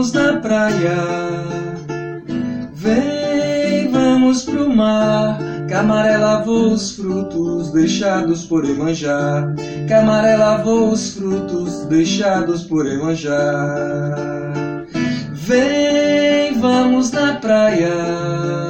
vamos na praia. Vem, vamos pro mar. Camaré lavou os frutos deixados por Emanjá. Camaré lavou os frutos deixados por Emanjá. Vem, vamos na praia.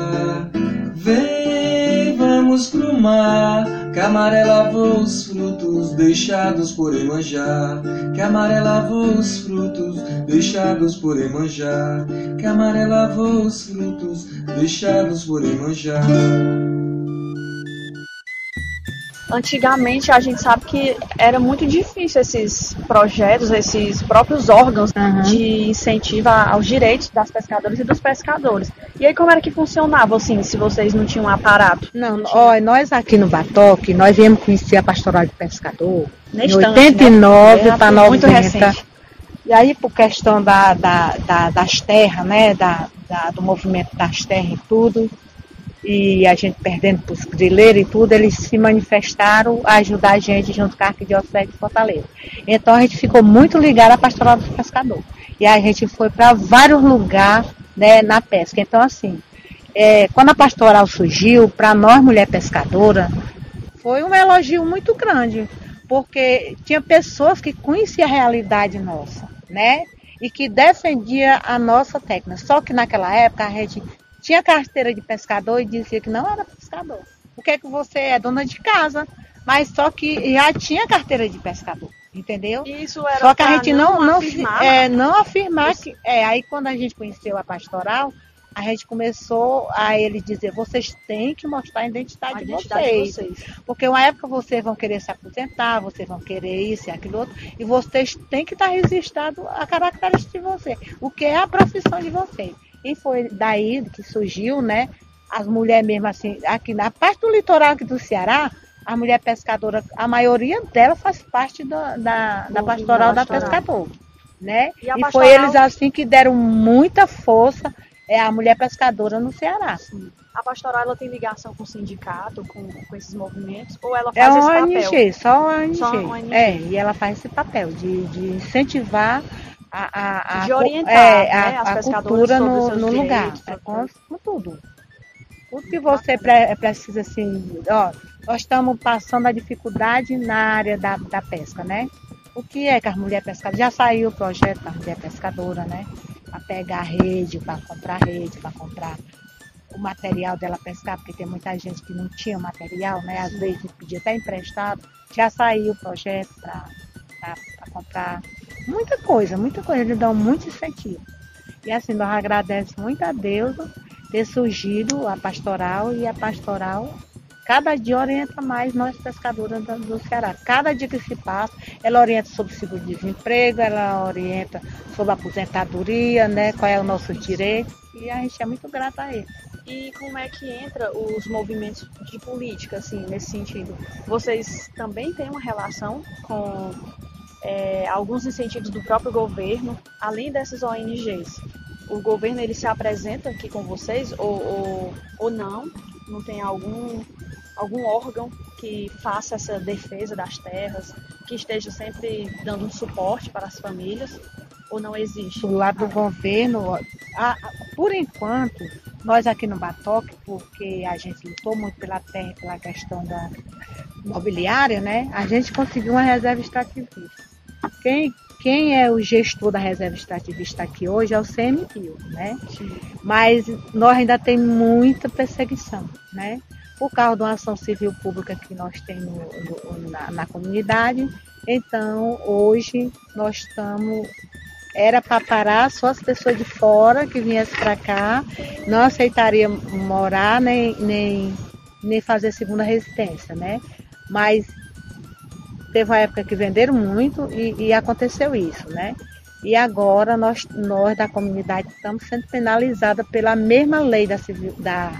Vamos pro mar. Camaré lavou os frutos deixados por Emanjá. Camaré lavou os frutos deixados por Emanjá. Camaré lavou os frutos deixados por Emanjá. Antigamente a gente sabe que era muito difícil esses projetos, esses próprios órgãos Uhum. de incentivo aos direitos das pescadoras e dos pescadores. E aí como era que funcionava assim, se vocês não tinham um aparato? Não, ó, nós aqui no Batoque, nós viemos conhecer a pastoral de pescador em Neste ano, 89 né? para É, muito 90. recente. E aí, por questão da, da- da- das terras, né? Da, da- do movimento das terras e tudo, e a gente perdendo para os grileiros e tudo, eles se manifestaram a ajudar a gente junto com a Arquidiocese de Fortaleza. Então a gente ficou muito ligado à pastoral do pescador. E a gente foi para vários lugares né, na pesca. Então, assim, é, quando a pastoral surgiu, para nós, mulher pescadora, foi um elogio muito grande, porque tinha pessoas que conheciam a realidade nossa, né? E que defendia a nossa técnica. Só que naquela época a gente tinha carteira de pescador e dizia que não era pescador. Por que, que você é dona de casa? Mas só que já tinha carteira de pescador, entendeu? Isso era Só que a gente não, não, afirmar, é, não afirmar que. É, aí quando a gente conheceu a pastoral, a gente começou a eles dizer, vocês têm que mostrar a identidade, a de identidade vocês. de vocês. Porque uma época vocês vão querer se aposentar, vocês vão querer isso e aquilo outro, e vocês têm que estar registrado a característica de vocês, o que é a profissão de vocês. E foi daí que surgiu, né? As mulheres mesmo assim, aqui na parte do litoral aqui do Ceará, a mulher pescadora, a maioria dela faz parte da, da, da pastoral da da pastoral. pescador. Né? E E, foi eles assim que deram muita força é a mulher pescadora no Ceará. A pastoral ela tem ligação com o sindicato, com, com esses movimentos, ou ela É faz uma esse papel? ONG, só uma ONG. Só uma ONG. É, e ela faz esse papel de, de incentivar a, a, De orientar, é, né, a, as a cultura no, no lugar. É, com, com tudo. Tudo que você pre- precisa, assim, ó, nós estamos passando a dificuldade na área da, da pesca, né? O que é que as mulheres pescadoras? Já saiu o projeto da mulher pescadora, né? Para pegar rede, para comprar rede, para comprar o material dela pescar, porque tem muita gente que não tinha material, né? Às vezes pedia até emprestado. Já saiu o projeto para comprar muita coisa, muita coisa. Eles dão muito incentivo. E assim, nós agradecemos muito a Deus ter surgido a pastoral e a pastoral cada dia orienta mais nós pescadoras do, Ceará. Cada dia que se passa, ela orienta sobre seguro-desemprego, ela orienta sobre aposentadoria, né? Qual é o nosso direito. E a gente é muito grata a ele. E como é que entra os movimentos de política, assim, nesse sentido? Vocês também têm uma relação com é, alguns incentivos do próprio governo, além dessas ONGs? O governo ele se apresenta aqui com vocês ou, ou, ou não? Não tem algum, algum órgão que faça essa defesa das terras, que esteja sempre dando um suporte para as famílias? Ou não existe? do lado do governo, a- a- por enquanto, nós aqui no Batoque, porque a gente lutou muito pela terra, pela questão da imobiliária, né? A gente conseguiu uma reserva extrativista. Quem, quem é o gestor da reserva extrativista aqui hoje é o CMPio, né? Mas nós ainda tem muita perseguição, né? Por causa de uma ação civil pública que nós temos na, na comunidade. Então, hoje, nós estamos era para parar só as pessoas de fora que viessem para cá, não aceitaria morar nem, nem, nem fazer segunda residência, né? Mas teve uma época que venderam muito e, e aconteceu isso, né? E agora nós, nós da comunidade estamos sendo penalizadas pela mesma lei da, civil, da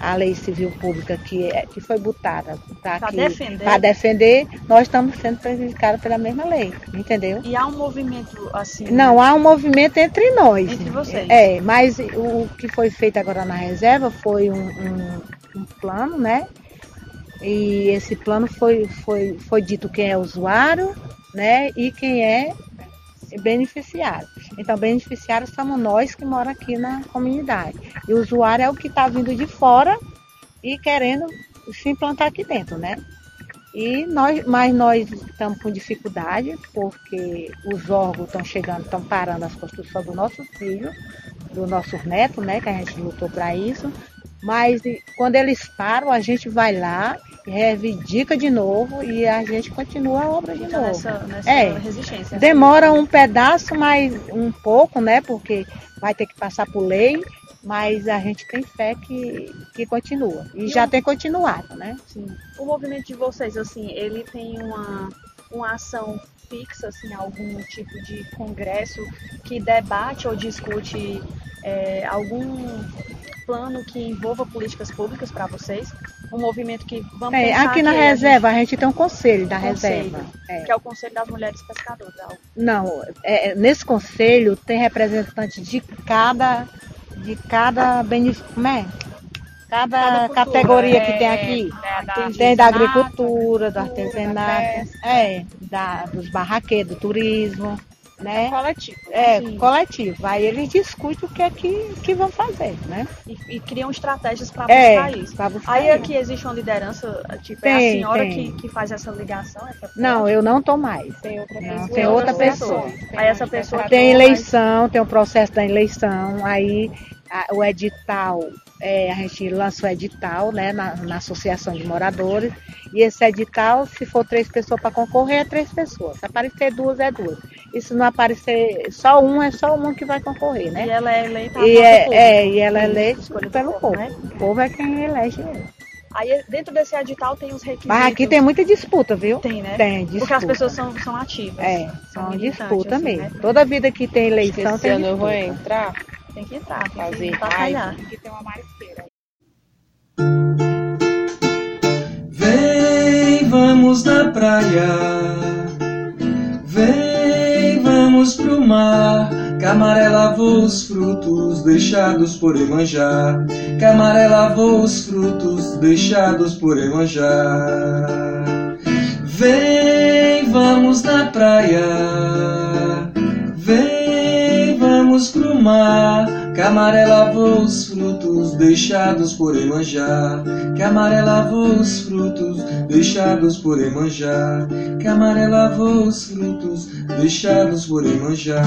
a lei civil pública que, é, que foi botada Pra para defender. para defender, nós estamos sendo prejudicados pela mesma lei, entendeu? E há um movimento assim. Não, há um movimento entre nós. Entre vocês. É, mas o que foi feito agora na reserva foi um, um- um plano, né? E esse plano foi, foi, foi dito quem é usuário, né? E quem é beneficiários. Então, beneficiários somos nós que moramos aqui na comunidade. E o usuário é o que está vindo de fora e querendo se implantar aqui dentro, né? E nós, mas nós estamos com dificuldade, porque os órgãos estão chegando, estão parando as construções dos nossos filhos, dos nossos netos, né? Que a gente lutou para isso. Mas quando eles param, a gente vai lá, reivindica de novo e a gente continua a obra de Então, novo. nessa, nessa É. resistência. Demora um pedaço, mas um pouco, né? Porque vai ter que passar por lei, mas a gente tem fé que, que continua. E já tem continuado, né? Sim. O movimento de vocês, assim, ele tem uma, uma ação fixa, assim, algum tipo de congresso que debate ou discute é, algum plano que envolva políticas públicas para vocês? Um movimento que vamos É, aqui na a reserva a gente tem um conselho da reserva. É. que é o Conselho das Mulheres Pescadoras. algo. Não, é, nesse conselho tem representante de cada, de cada benefício, como é? Cada, Cada cultura, categoria que é, tem aqui. é, da Tem da agricultura, do artesanato, é, da, dos barraqueiros, do turismo, né? coletivo. É, Sim. coletivo. Aí eles discutem o que é que, que vão fazer, né? E, e criam estratégias para É, buscar isso. buscar Aí isso. aqui existe uma liderança, tipo, é a Tem, senhora tem. que, que faz essa ligação? Essa Não, eu não tô mais. Tem outra Não, pessoa. tem outra pessoa. Aí essa pessoa Tem eleição, tem o processo da eleição, aí a- o edital, é, a gente lança o edital né, na, na associação de moradores, e esse edital, se for três pessoas para concorrer, é três pessoas. Se aparecer duas, é duas. E se não aparecer só um, é só um que vai concorrer, E né? ela é eleita E é, público. é, e ela é eleita pelo povo, povo. né? O povo é quem elege ele. Aí dentro desse edital tem os requisitos. Mas aqui tem muita disputa, viu? Tem, né? Tem, disputa. Porque as pessoas são, são ativas. É, são disputa assim, mesmo. né? Toda vida que tem Acho que eleição esse tem ano eu vou disputa. entrar. Tem que entrar, tem Fazer que batalhar. raiva. Aqui tem uma marisqueira. Vem, vamos na praia. Vem, vamos pro mar. Camaré lavou os frutos deixados por Emanjá. Camaré lavou os frutos deixados por Emanjá. Vem, vamos na praia. Vamos pro mar. Camaré lavou os frutos deixados por Emanjá. Camaré lavou os frutos deixados por Emanjá. Camaré lavou os frutos deixados por Emanjá.